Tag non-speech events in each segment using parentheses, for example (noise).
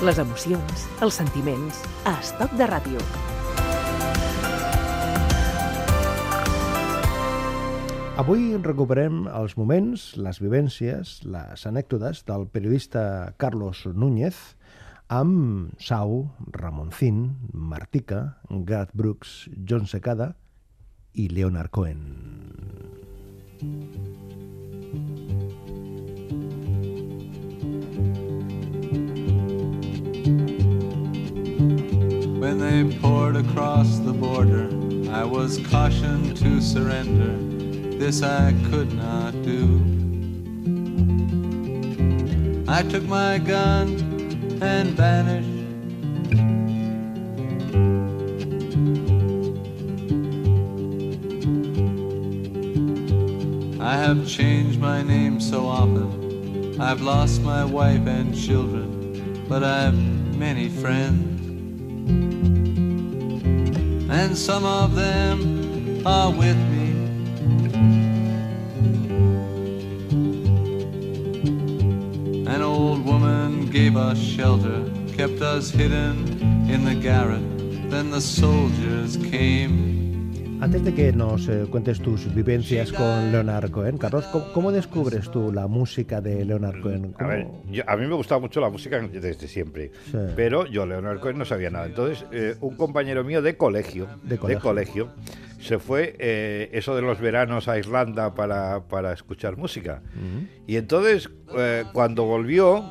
les emocions, els sentiments, a Estoc de Ràdio. Avui recuperem els moments, les vivències, les anècdotes del periodista Carlos Núñez amb Sau, Ramoncín, Martica, Garth Brooks, John Secada i Leonard Cohen. When they poured across the border, I was cautioned to surrender. This I could not do. I took my gun and vanished. I have changed my name so often. I've lost my wife and children, but I've many friends. And some of them are with me. An old woman gave us shelter, kept us hidden in the garret. Then the soldiers came. Antes de que nos eh, cuentes tus vivencias con Leonard Cohen, Carlos, ¿cómo, cómo descubres tú la música de Leonard Cohen? A ¿Cómo- ver, yo- a mí me gustaba mucho la música desde siempre, Sí. pero yo, Leonard Cohen, no sabía nada. Entonces, eh, un compañero mío de colegio, De colegio. colegio, se fue eh, eso de los veranos a Irlanda para, para escuchar música. Y entonces, cuando volvió,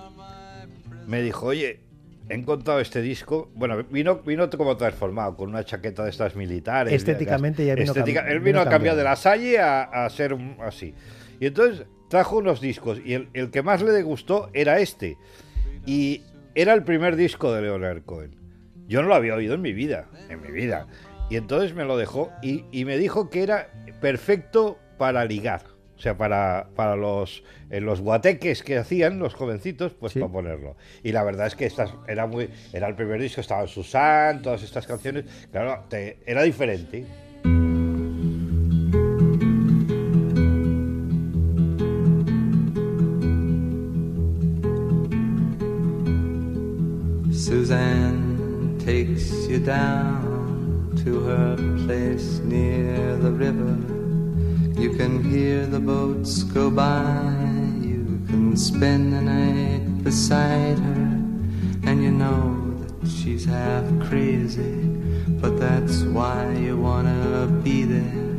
me dijo, oye, he encontrado este disco. Bueno, vino, vino como transformado, con una chaqueta de estas militares. Estéticamente ya vino Estética- Él vino vino a cambiar de la Salle a, a ser un- así. Y entonces trajo unos discos y el, el que más le gustó era este. Y era el primer disco de Leonard Cohen. Yo no lo había oído en mi vida, en mi vida. Y entonces me lo dejó y, y me dijo que era perfecto para ligar. O sea, para, para los, eh, los guateques que hacían los jovencitos, pues Sí. para ponerlo. Y la verdad es que estas era muy era el primer disco, estaba Susan, todas estas canciones. Claro, te- era diferente. Suzanne takes you down to her place near the river. You can hear the boats go by. You can spend the night beside her. And you know that she's half crazy. But that's why you wanna be there.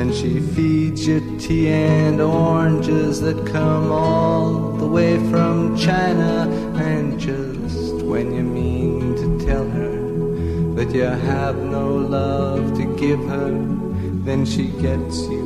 And she feeds you tea and oranges that come all the way from China. And just when you mean to tell her that you have no love to give her, then she gets you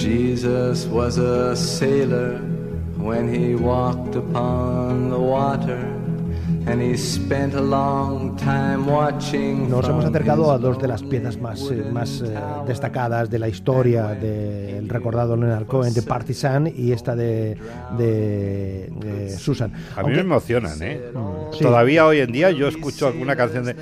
Jesus was a sailor when he walked upon the water. And he spent a long time watching Nos hemos acercado a dos de las piezas más, eh, más eh, destacadas de la historia del recordado Leonard Cohen, de Partisan, y esta de, de, de Susan. A mí Aunque- me emocionan, ¿eh? sí. Todavía hoy en día yo escucho alguna canción de...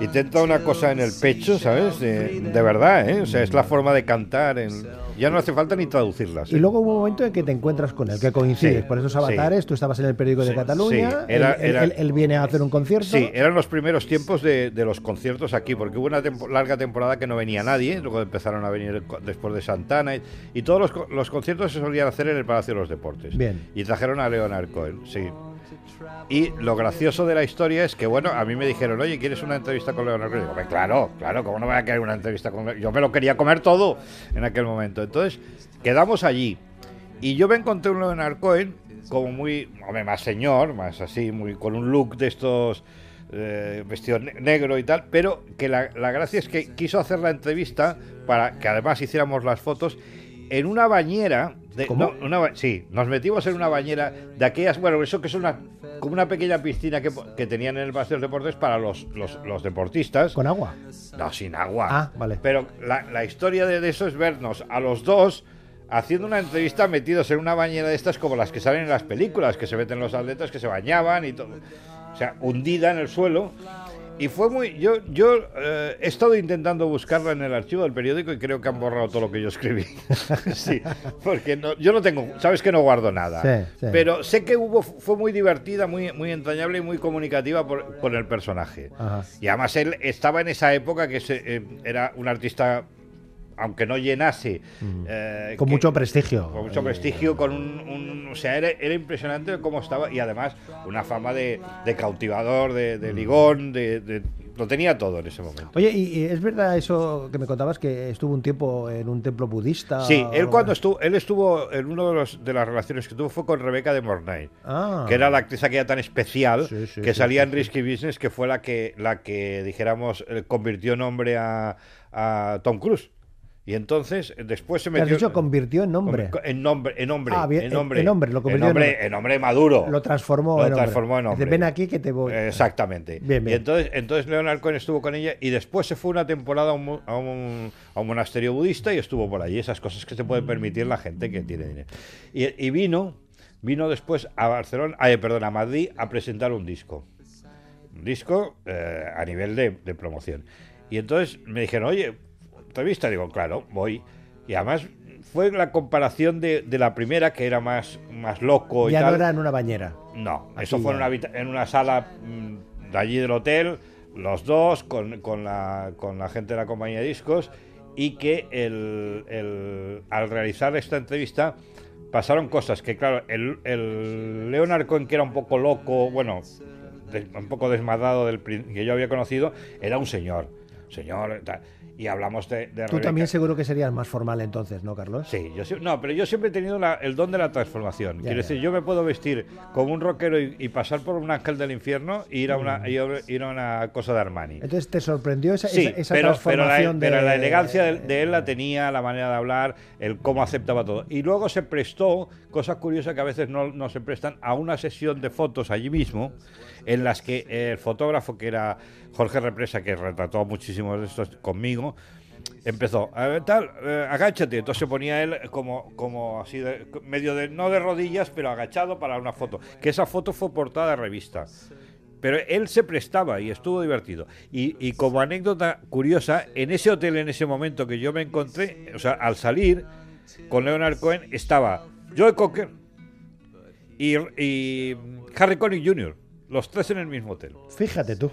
Y te entra una cosa en el pecho, ¿sabes? De, de verdad, ¿eh? O sea, es la forma de cantar. en- Ya no hace falta ni traducirlas. ¿eh? Y luego hubo un momento en que te encuentras con él, que coincides Sí, por esos sí. avatares, tú estabas en el periódico de Cataluña, era- él, él- era- él- él viene a hacer un concierto. Sí, eran los primeros tiempos de, de los conciertos aquí, porque hubo una tempo- larga temporada que no venía nadie, luego empezaron a venir después de Santana, y, y todos los, los conciertos se solían hacer en el Palacio de los Deportes. Bien. Y trajeron a Leonard Cohen, sí. Y lo gracioso de la historia es que, bueno, a mí me dijeron, oye, ¿quieres una entrevista con Leonard Cohen? Y digo, "Hombre, claro, claro, ¿cómo no voy a querer una entrevista con Leonard Yo me lo quería comer todo en aquel momento. Entonces, quedamos allí. Y yo me encontré un Leonard Cohen como muy, hombre, más señor, más así, muy con un look de estos eh, vestido ne- negro y tal, pero que la, la gracia es que quiso hacer la entrevista para que además hiciéramos las fotos en una bañera. De, ¿Cómo? no, una sí, nos metimos en una bañera de aquellas. Bueno, eso que es una como una pequeña piscina que, que tenían en el Paseo de los Deportes para los, los, los deportistas. Con agua. No, sin agua. Ah, vale. Pero la, la historia de, de eso es vernos a los dos haciendo una entrevista metidos en una bañera de estas como las que salen en las películas, que se meten los atletas que se bañaban y todo. O sea, hundida en el suelo. Y fue muy... Yo, yo eh, he estado intentando buscarla en el archivo del periódico y creo que han borrado todo lo que yo escribí. (laughs) sí, porque no- yo no tengo... Sabes que no guardo nada. Sí, sí. Pero sé que hubo fue muy divertida, muy, muy entrañable y muy comunicativa por, con el personaje. Ajá. Y además él estaba en esa época que se- eh, era un artista, aunque no llenase, eh, Con que- mucho prestigio. con mucho prestigio, con un, un- o sea, era, era impresionante cómo estaba y además una fama de, de cautivador, de, de ligón, de, de- lo tenía todo en ese momento. Oye, ¿y, es verdad eso que me contabas que estuvo un tiempo en un templo budista? Sí, él cuando estuvo, él estuvo en una de, los- de las relaciones que tuvo fue con Rebeca de Mornay. Ah. que era la actriz aquella tan especial Sí, sí, que sí, salía en Risky Business, que fue la que, la que dijéramos, eh, convirtió en hombre a, a Tom Cruise. Y entonces, después se ¿Te has metió... dicho convirtió en nombre? En nombre, en hombre, Ah, bien, en hombre, en hombre, lo convirtió en hombre. en hombre maduro. Lo transformó Lo en hombre. transformó en Dice, hombre. "Ven aquí que te voy". Exactamente. Bien, bien. Y entonces, entonces Leonard Cohen estuvo con ella y después se fue una temporada a un, mu- a un- a un monasterio budista y estuvo por allí. Esas cosas que se puede permitir la gente que tiene dinero. Y, y vino, vino después a Barcelona, perdón, a Madrid a presentar un disco. Un disco eh, a nivel de, de promoción. Y entonces me dijeron, oye, entrevista, digo, claro, voy. Y además fue la comparación de, de la primera, que era más, más loco y Ya tal. no era en una bañera. No, Aquí eso fue en una, en una sala mm, de allí del hotel, los dos, con, con la, con la gente de la compañía de discos, y que el, el- al realizar esta entrevista pasaron cosas que, claro, el, el Leonard Cohen, que era un poco loco, bueno, des- un poco desmadrado del que yo había conocido, era un señor, señor, tal. Y hablamos de, de Tú Rebeca. también seguro que serías más formal entonces, ¿no, Carlos? Sí, yo no, pero yo siempre he tenido la- el don de la transformación. Ya, Quiero ya. decir, yo me puedo vestir como un rockero y, y pasar por un ángel del infierno e ir a Mm. una, y ir a una cosa de Armani. Entonces te sorprendió esa, Sí, esa, esa pero, pero, la, transformación de... pero la elegancia de, de él la tenía, la manera de hablar, el cómo aceptaba todo. Y luego se prestó, cosa curiosa que a veces no, no se prestan, a una sesión de fotos allí mismo, en las que el fotógrafo, que era Jorge Represa, que retrató muchísimos de estos conmigo, empezó, a ver, tal, eh, agáchate. Entonces se ponía él como, como así, de- medio de, no de rodillas, pero agachado para una foto. Que esa foto fue portada de revista. Pero él se prestaba y estuvo divertido. Y, y como anécdota curiosa, en ese hotel, en ese momento que yo me encontré, o sea, al salir con Leonard Cohen, estaba Joe Cocker y, y Harry Connick Jr., los tres en el mismo hotel. Fíjate tú.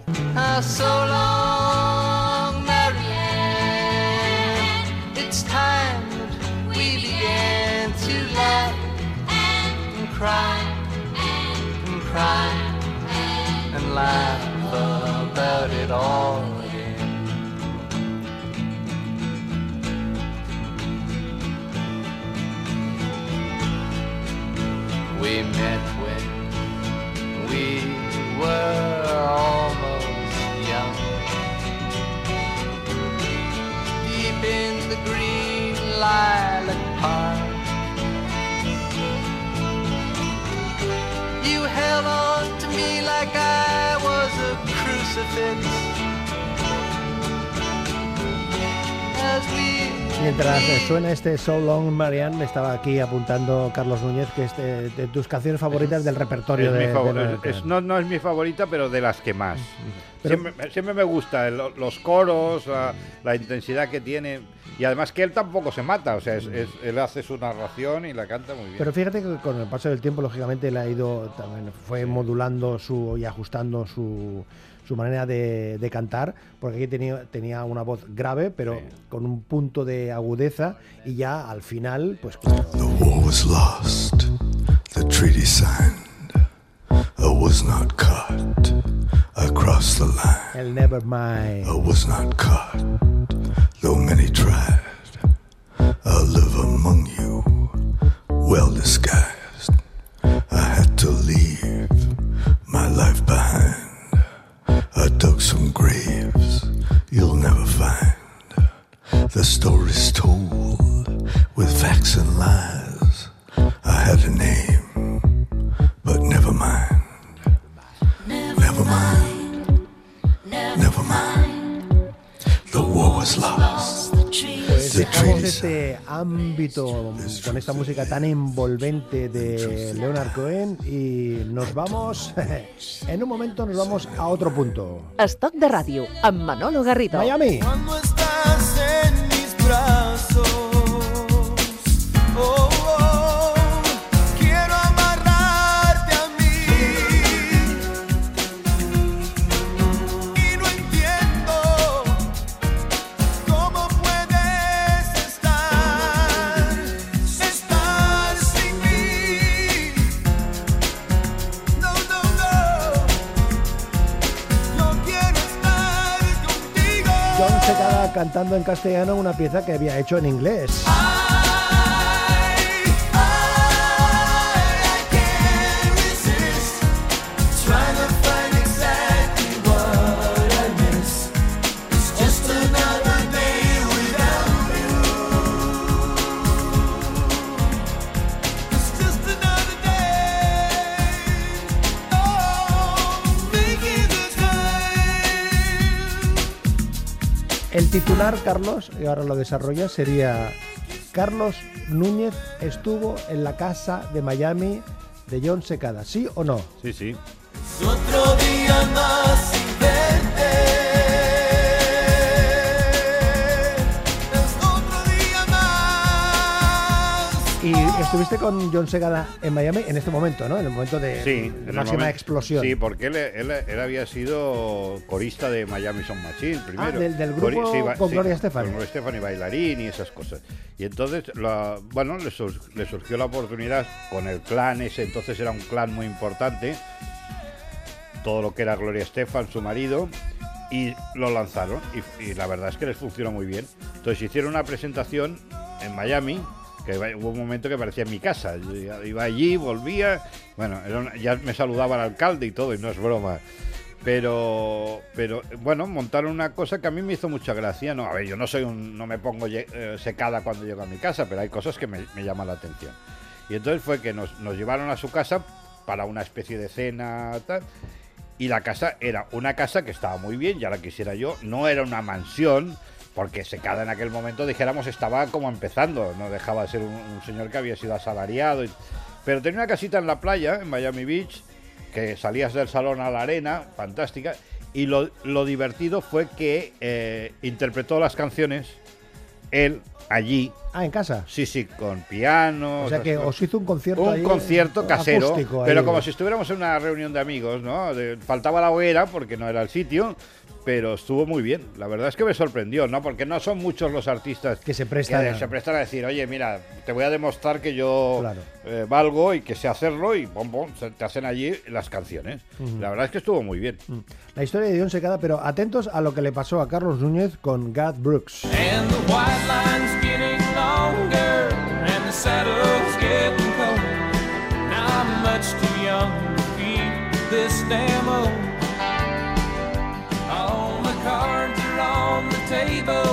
We began Mientras suena este So Long Marianne, me estaba aquí apuntando Carlos Núñez, que es de, de tus canciones favoritas del repertorio Es de, mi favor- de Leonard es- no, no es mi favorita, pero de las que más. Pero- siempre, siempre me gusta el- los coros, la, la intensidad que tiene. Y además que él tampoco se mata, o sea, es- es- él hace su narración y la canta muy bien. Pero fíjate que con el paso del tiempo, lógicamente, él ha ido, también fue modulando su y ajustando su, su manera de, de cantar, porque aquí tenía, tenía una voz grave, pero con un punto de agudeza, y ya al final, pues claro, The war was lost, the treaty signed. I was not caught. I crossed the line. el Nevermind. I was not caught, though many tried. Con esta música tan envolvente de Leonard Cohen y nos vamos, (laughs) en un momento nos vamos a otro punto. Estoc de ràdio, amb Manolo Garrido. Miami. Cuando estás en mis brazos, oh, cantando en castellano una pieza que había hecho en inglés. El titular, Carlos, y ahora lo desarrolla, sería Carlos Núñez estuvo en la casa de Miami de John Secada, ¿sí o no? Sí, sí. Es otro día más Y estuviste con John Segada en Miami en este momento, ¿no? En el momento de, Sí, máxima momento- explosión. Sí, porque él, él- él había sido corista de Miami Sound Machine primero. Ah, del- del grupo Cori- con Gloria Estefan. Con Gloria Estefan y bailarín y esas cosas. Y entonces, la- bueno, le, sur- le surgió la oportunidad con el clan ese, entonces era un clan muy importante, todo lo que era Gloria Estefan, su marido, y lo lanzaron. Y, y la verdad es que les funcionó muy bien. Entonces hicieron una presentación en Miami, que hubo un momento que parecía en mi casa. Iba- allí, volvía, bueno, ya me saludaba el alcalde y todo, y no es broma. Pero, pero bueno, montaron una cosa que a mí me hizo mucha gracia. No, a ver, yo no soy un, no me pongo eh, secada cuando llego a mi casa, pero hay cosas que me, llaman la atención. Y entonces fue que nos, nos llevaron a su casa para una especie de cena. Y la casa era una casa que estaba muy bien, ya la quisiera yo. No era una mansión, porque secada en aquel momento, dijéramos, estaba como empezando. No dejaba de ser un, señor que había sido asalariado. pero tenía una casita en la playa, en Miami Beach, que salías del salón a la arena, fantástica. Y lo, lo divertido fue que eh, interpretó las canciones él allí. Ah, en casa. Sí, sí, con piano. O sea que os hizo un concierto Un ahí, concierto casero, acústico ahí. pero como si estuviéramos en una reunión de amigos, ¿no? De- faltaba la hoguera porque no era el sitio, pero estuvo muy bien. La verdad es que me sorprendió, ¿no? Porque no son muchos los artistas Que se prestan que a- se prestan a decir, oye, mira, te voy a demostrar que yo Claro. eh, valgo y que sé hacerlo y pom, se- te hacen allí las canciones. La verdad es que estuvo muy bien. La historia de John Secada, pero atentos a lo que le pasó a Carlos Núñez con Garth Brooks. And the white line's saddle's getting colder. Now I'm much too young to keep this damn oath. All the cards are on the table,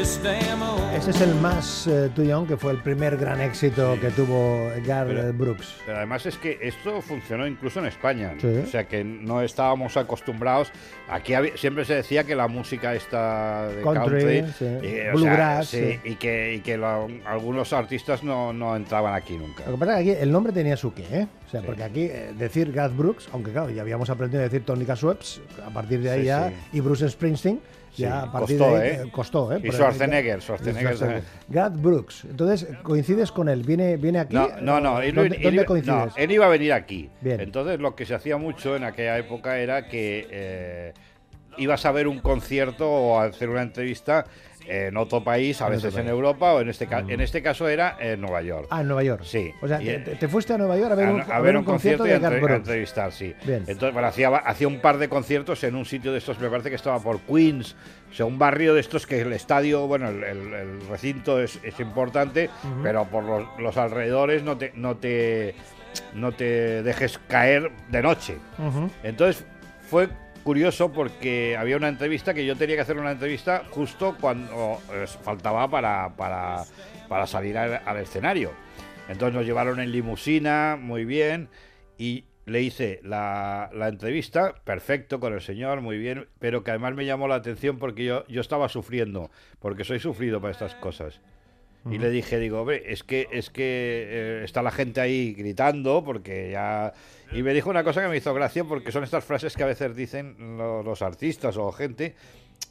Ese es el más eh, Young, que fue el primer gran éxito que tuvo Garth Pero- Brooks. Pero además es que esto funcionó incluso en España. Sí. O sea que no estábamos acostumbrados. Aquí había- siempre se decía que la música está de Country, country, sí. y, o Bluegrass, sea, sí, sí. y que, y que lo- algunos artistas no, no entraban aquí nunca. Lo que pasa es que aquí el nombre tenía su qué, ¿eh? O sea, Sí. porque aquí eh, decir Garth Brooks, aunque claro, ya habíamos aprendido a decir Tónica Sweps, a partir de ahí Sí, ya, sí. y Bruce Springsteen, ya Sí, a partir costó, de ahí ¿eh? eh, costó, ¿eh? Y Schwarzenegger, Schwarzenegger también. Garth Brooks. Entonces, ¿coincides con él? ¿Viene, viene aquí? No, no, no. Él, ¿Dónde, él dónde iba- coincides? no, él iba a venir aquí. Bien. Entonces lo que se hacía mucho en aquella época era que eh, ibas a ver un concierto o a hacer una entrevista en otro país, a veces en. Europa o en este, ca- en este caso era en Nueva York. Ah, en Nueva York. Sí. O sea, te, te fuiste a Nueva York a ver, a, un, a ver un concierto y a, de Garth entre- a Brooks. entrevistar, sí. Bien. Entonces, bueno, hacía, hacía un par de conciertos en un sitio de estos, me parece que estaba por Queens, o sea, un barrio de estos que el estadio, bueno, el, el- el recinto es, es importante, pero por los, los alrededores no te, no, te, no te dejes caer de noche. Entonces, fue curioso porque había una entrevista que yo tenía que hacer una entrevista justo cuando eh, faltaba para, para, para salir al, escenario. Entonces nos llevaron en limusina, muy bien, y le hice la, la entrevista, perfecto, con el señor, muy bien, pero que además me llamó la atención porque yo, yo estaba sufriendo, porque soy sufrido para estas cosas. Y le dije, digo, hombre, es que, es que eh, está la gente ahí gritando porque ya... Y me dijo una cosa que me hizo gracia porque son estas frases que a veces dicen lo- los artistas o gente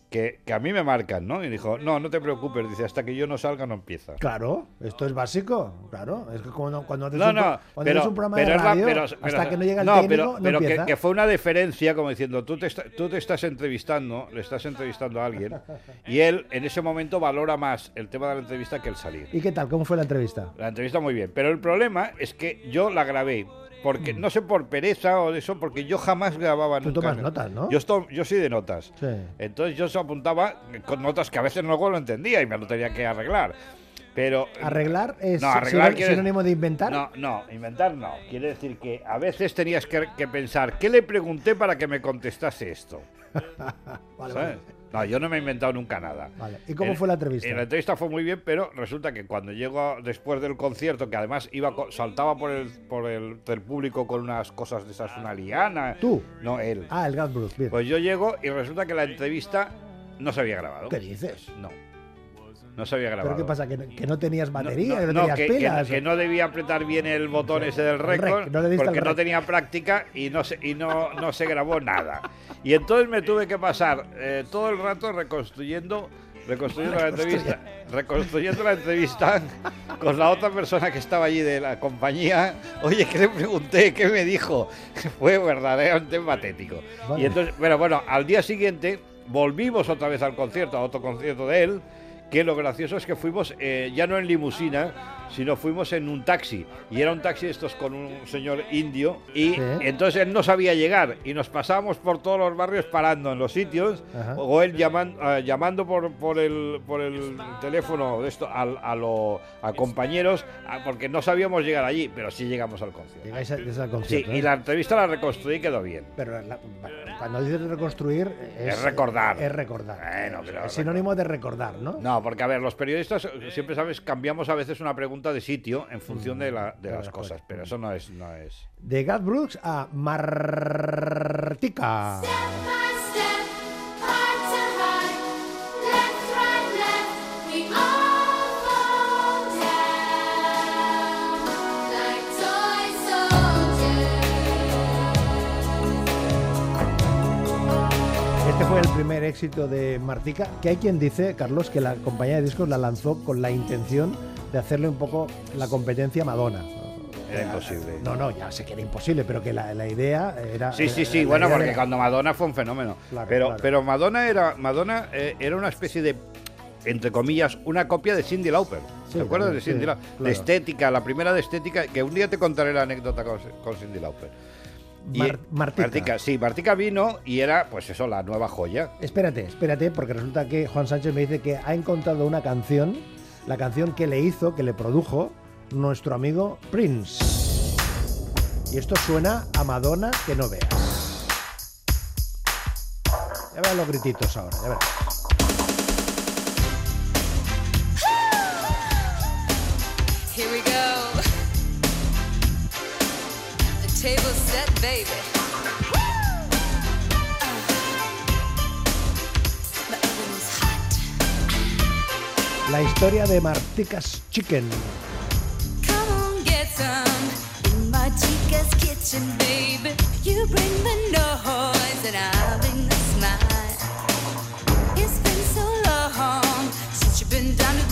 que, que a mí me marcan, ¿no? Y dijo, no, no te preocupes, dice, hasta que yo no salga no empieza. Claro, esto es básico, claro. Es que cuando, cuando haces, No, un, no, pro- cuando pero, haces un programa pero de la- pero- hasta que no llega el no, técnico, pero, no pero que, empieza. que fue una deferencia como diciendo, tú te, esta- tú te estás entrevistando, le estás entrevistando a alguien, y él en ese momento valora más el tema de la entrevista que el salir. ¿Y qué tal? ¿Cómo fue la entrevista? La entrevista muy bien, pero el problema es que yo la grabé. Porque no sé por pereza o de eso, porque yo jamás grababa Mm. Tú nunca. tomas notas, ¿no? Yo, esto- yo soy de notas. Sí. Entonces yo se apuntaba con notas que a veces luego lo entendía y me lo tenía que arreglar. Pero ¿Arreglar es No, arreglar quiere- sinónimo de inventar? no, no, inventar no. Quiere decir que a veces tenías que, que pensar, ¿qué le pregunté para que me contestase esto? (laughs) Vale, ¿Sabes? vale. No, yo no me he inventado nunca nada. Vale. ¿Y cómo En- fue la entrevista? en la entrevista fue muy bien, pero resulta que cuando llego después del concierto, que además iba saltaba por el por el del público con unas cosas de esas, una liana. ¿Tú? No, él. Ah, el Gas Bruce, bien. Pues yo llego y resulta que la entrevista no se había grabado. ¿Qué dices? No. No se había grabado. ¿Pero qué pasa? ¿Que, no- que no tenías No, batería? no, ¿Que no, no, tenías que, que- pilas? que no debía apretar bien el botón ese del récord no porque no tenía práctica y no se, y no, no se grabó nada. Y entonces me tuve que pasar eh, todo el rato reconstruyendo reconstruyendo la entrevista, reconstruyendo la entrevista con la otra persona que estaba allí de la compañía. Oye, ¿qué le pregunté? ¿Qué me dijo? (laughs) Fue verdaderamente patético. Vale. Y entonces, pero bueno, al día siguiente volvimos otra vez al concierto, a otro concierto de él, que lo gracioso es que fuimos eh, ya no en limusina, sino fuimos en un taxi. Y era un taxi de estos con un señor indio. Y Sí. entonces él no sabía llegar. Y nos pasábamos por todos los barrios parando en los sitios. Ajá. O él llaman- eh, llamando por, por, el, por el teléfono de esto al- a, lo- a compañeros, a- porque no sabíamos llegar allí, pero sí llegamos al concierto. Llegáis a- desde el Sí, concierto. y ¿eh? la entrevista la reconstruí y quedó bien. Pero la- cuando dices reconstruir... Es, Es recordar. Es recordar. Bueno, pero es sinónimo de recordar, ¿no? No, porque a ver, los periodistas eh, siempre sabes, cambiamos a veces una pregunta de sitio en función de, la- de las cosas, pero eso no es, no es. De Gat Brooks a Martica. El primer éxito de Martica, que hay quien dice, Carlos, que la compañía de discos la lanzó con la intención de hacerle un poco la competencia a Madonna. Era imposible. No, no, ya sé que era imposible, pero que la, la idea era... Sí, sí, sí, bueno, porque era- cuando Madonna fue un fenómeno. Claro, pero, claro. pero Madonna era, Madonna eh, era una especie de, entre comillas, una copia de Cindy Lauper. Sí, ¿Te acuerdas de sí, Cindy Lauper? De estética, la primera de estética, que un día te contaré la anécdota con, con Cindy Lauper. Y- Mar- Martica. sí, Martica vino y era, pues eso, la nueva joya. Espérate, espérate, porque resulta que Juan Sánchez me dice que ha encontrado una canción, la canción que le hizo, que le produjo nuestro amigo Prince. Y esto suena a Madonna que no veas. Ya verás los grititos ahora, ya verás. Table set, baby. La historia de Martica's Chicken. Come on, get some in my chica's kitchen, baby. You bring the noise and I'll bring the smile. It's been so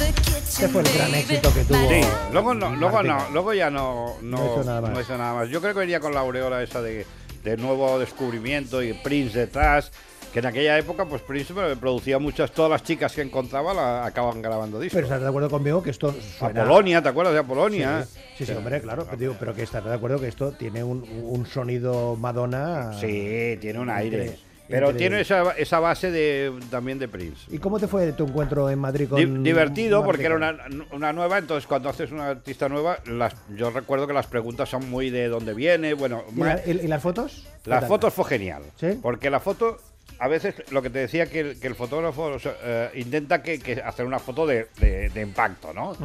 Este fue el gran éxito que tuvo. Sí, luego no, luego no, luego ya no, no, No hizo nada más. no hizo nada más. Yo creo que venía con la aureola esa de, de nuevo descubrimiento y Prince detrás, que en aquella época pues Prince producía muchas, todas las chicas que encontraba la acaban grabando discos. Pero estás de acuerdo conmigo que esto suena... Apolonia, ¿te acuerdas de Apolonia? Sí, sí, sí, hombre, claro, pero, digo, pero que estás de acuerdo que esto tiene un, un sonido Madonna... Sí, tiene un aire. Pero Increíble. tiene esa, esa base de, también de Prince. ¿Y cómo te fue tu encuentro en Madrid con Di- divertido porque era una, una nueva, entonces cuando haces una artista nueva, las, yo recuerdo que las preguntas son muy de dónde viene, bueno, ¿Y, ma- la- y- y las fotos? ¿Qué las fotos fue genial, ¿Sí? porque la foto, a veces lo que te decía que el, que el fotógrafo o sea, eh, intenta que, que hacer una foto de, de- de impacto, ¿no?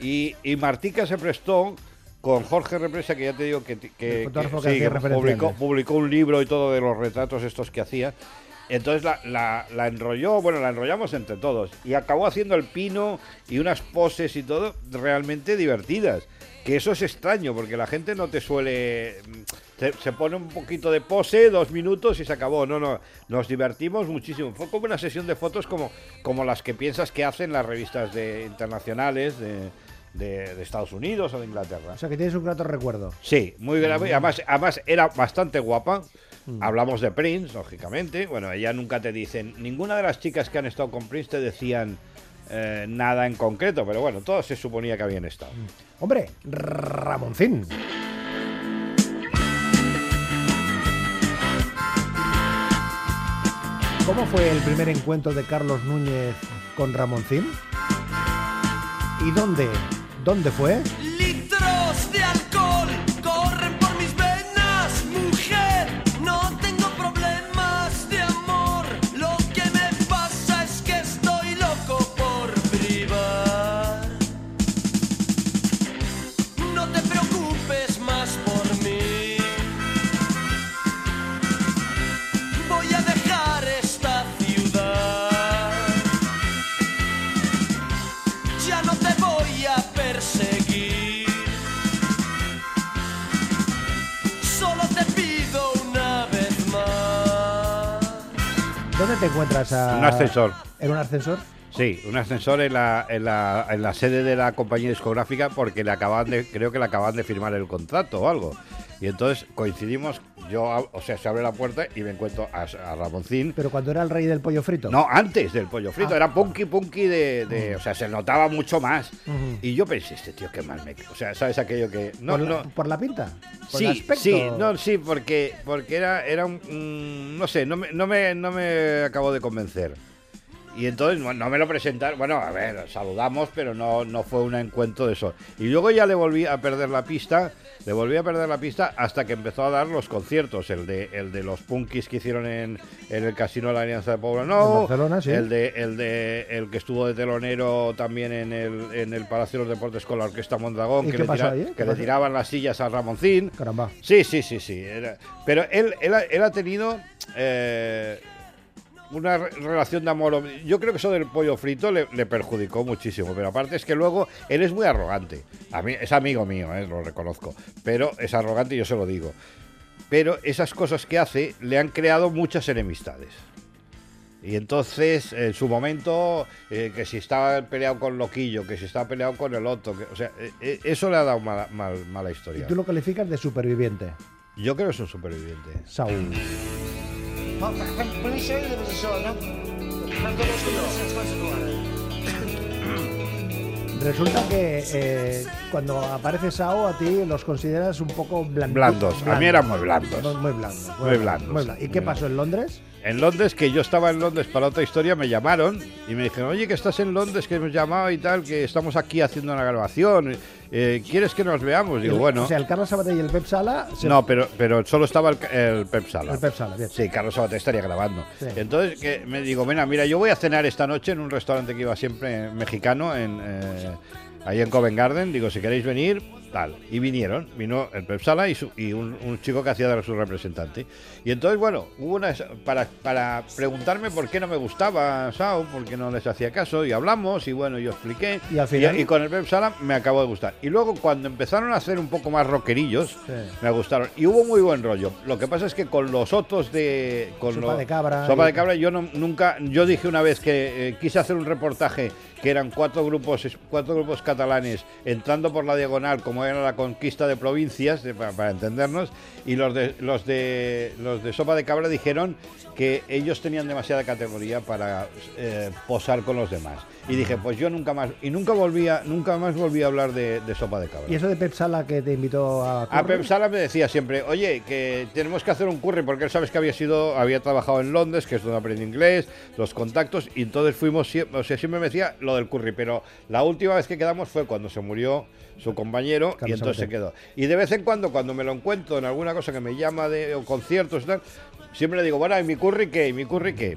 Y, y Martica se prestó con Jorge Represa, que ya te digo que, sí, publicó, un libro y todo de los retratos estos que hacía. Entonces la, la- la enrolló, bueno, la enrollamos entre todos. Y acabó haciendo el pino y unas poses y todo realmente divertidas. Que eso es extraño, porque la gente no te suele... mm, te- se pone un poquito de pose, dos minutos y se acabó. No, no, nos divertimos muchísimo. Fue como una sesión de fotos como, como las que piensas que hacen las revistas de, internacionales de, de- de Estados Unidos o de Inglaterra. O sea, que tienes un grato recuerdo. Sí, muy grave. Además, además era bastante guapa. Hablamos de Prince, lógicamente. Bueno, ella nunca te dicen. Ninguna de las chicas que han estado con Prince te decían eh, nada en concreto, pero bueno, todos se suponía que habían estado. Hombre, Ramoncín. ¿Cómo fue el primer encuentro de Carlos Núñez con Ramoncín? ¿Y dónde? ¿Dónde fue? Un ascensor. ¿En un ascensor? Sí, un ascensor en la, en la, en la sede de la compañía discográfica porque le acaban de, creo que le acaban de firmar el contrato o algo. Y entonces coincidimos, yo, o sea, se abre la puerta y me encuentro a, a Ramoncín. Pero cuando era el rey del pollo frito. No, antes del pollo frito, Ah. era punky punky de, de- o sea, se notaba mucho más. Y yo pensé, este tío qué mal me, o sea, sabes aquello que no, ¿Por, la, no, por la pinta? ¿Por sí, el aspecto? sí, no, sí, porque porque era era un, mm, no sé, no me, no me no me acabó de convencer. Y entonces no me lo presentaron, bueno, a ver, saludamos, pero no, no fue un encuentro de eso. Y luego ya le volví a perder la pista, le volví a perder la pista hasta que empezó a dar los conciertos, el de el de los punkis que hicieron en, en el Casino de la Alianza de Poblenou, En Barcelona, sí. el de el de el que estuvo de telonero también en el, en el Palacio de los Deportes con la Orquesta Mondragón, ¿Y que, le, tira- ahí? que ¿Qué le tiraban las sillas a Ramoncín. Caramba. Sí, sí, sí, sí. era- pero él, él, ha, él ha tenido eh, una re- relación de amor. Yo creo que eso del pollo frito le, le perjudicó muchísimo. Pero aparte es que luego él es muy arrogante. A mí es amigo mío, eh, lo reconozco. Pero es arrogante y yo se lo digo. Pero esas cosas que hace le han creado muchas enemistades. Y entonces, en su momento, eh, que si estaba peleado con Loquillo, que si estaba peleado con el otro, que, o sea, eh, eso le ha dado mala, mal- mala Y historia. tú lo calificas de superviviente. Yo creo que es un superviviente. Saúl. Resulta que eh, cuando aparece Sao a ti los consideras un poco blandos. Blandos. A mí eran muy blandos. Muy blandos. Muy blandos. muy blandos. ¿Y qué pasó en Londres? En Londres, que yo estaba en Londres para otra historia, me llamaron y me dijeron, oye, que estás en Londres, que hemos llamado y tal, que estamos aquí haciendo una grabación. eh, ¿Quieres que nos veamos? Digo, El- bueno. O sea, el Carlos Sabater y el Pep Sala. se- No, pero, pero solo estaba el, el Pep Sala. El Pep Sala, bien. Sí, Carlos Sabater estaría grabando. Sí. Entonces que me digo, mira, mira, yo voy a cenar esta noche en un restaurante que iba siempre mexicano, en, eh, ahí en Covent Garden. Digo, si queréis venir, tal. Y vinieron, vino el Pep Sala y, su- y un, un chico que hacía de su representante. Y entonces, bueno, hubo una. Para, para preguntarme por qué no me gustaba Sao, por qué no les hacía caso, y hablamos, y bueno, yo expliqué. Y al final- y con el Pep Sala me acabó de gustar. Y luego, cuando empezaron a hacer un poco más rockerillos, Sí. me gustaron. Y hubo muy buen rollo. Lo que pasa es que con los otros de. Con Sopa lo- de cabra Sopa de cabra, yo no, nunca. Yo dije una vez que eh, quise hacer un reportaje que eran cuatro grupos, cuatro grupos catalanes entrando por la diagonal, como era la conquista de provincias, para, para entendernos, y los de, los de los de Sopa de Cabra dijeron que ellos tenían demasiada categoría para eh, posar con los demás. Y dije, pues yo nunca más, y nunca volví a, nunca más volví a hablar de, sopa de cabra. ¿Y eso de Pep Sala que te invitó a... A curro? Pep Sala me decía siempre, oye, que tenemos que hacer un curry, porque él sabes que había sido, había trabajado en Londres, que es donde aprendí inglés, los contactos, y entonces fuimos, siempre, o sea, siempre me decía lo del curry, pero la última vez que quedamos fue cuando se murió su compañero, y entonces se quedó. Y de vez en cuando, cuando me lo encuentro en alguna cosa que me llama de o conciertos y tal, siempre le digo, bueno, ¿y mi curry qué? ¿Y mi curry qué?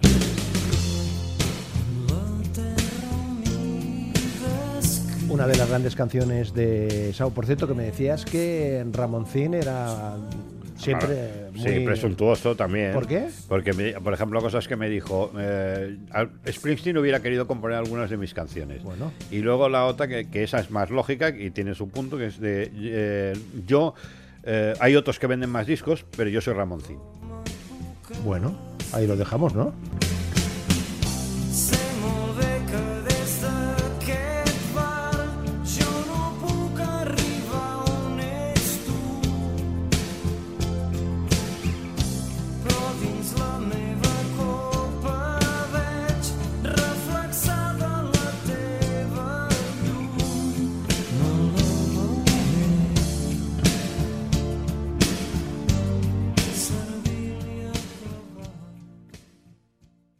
Una de las grandes canciones de Sao, por cierto, que me decías que Ramoncín era siempre muy... Sí, presuntuoso también. ¿Por qué? Porque, me- por ejemplo, cosas que me dijo, eh, Springsteen hubiera querido componer algunas de mis canciones. Bueno. Y luego la otra, que, que esa es más lógica y tiene su punto, que es de, eh, yo, eh, hay otros que venden más discos, pero yo soy Ramoncín. Bueno, ahí lo dejamos, ¿no?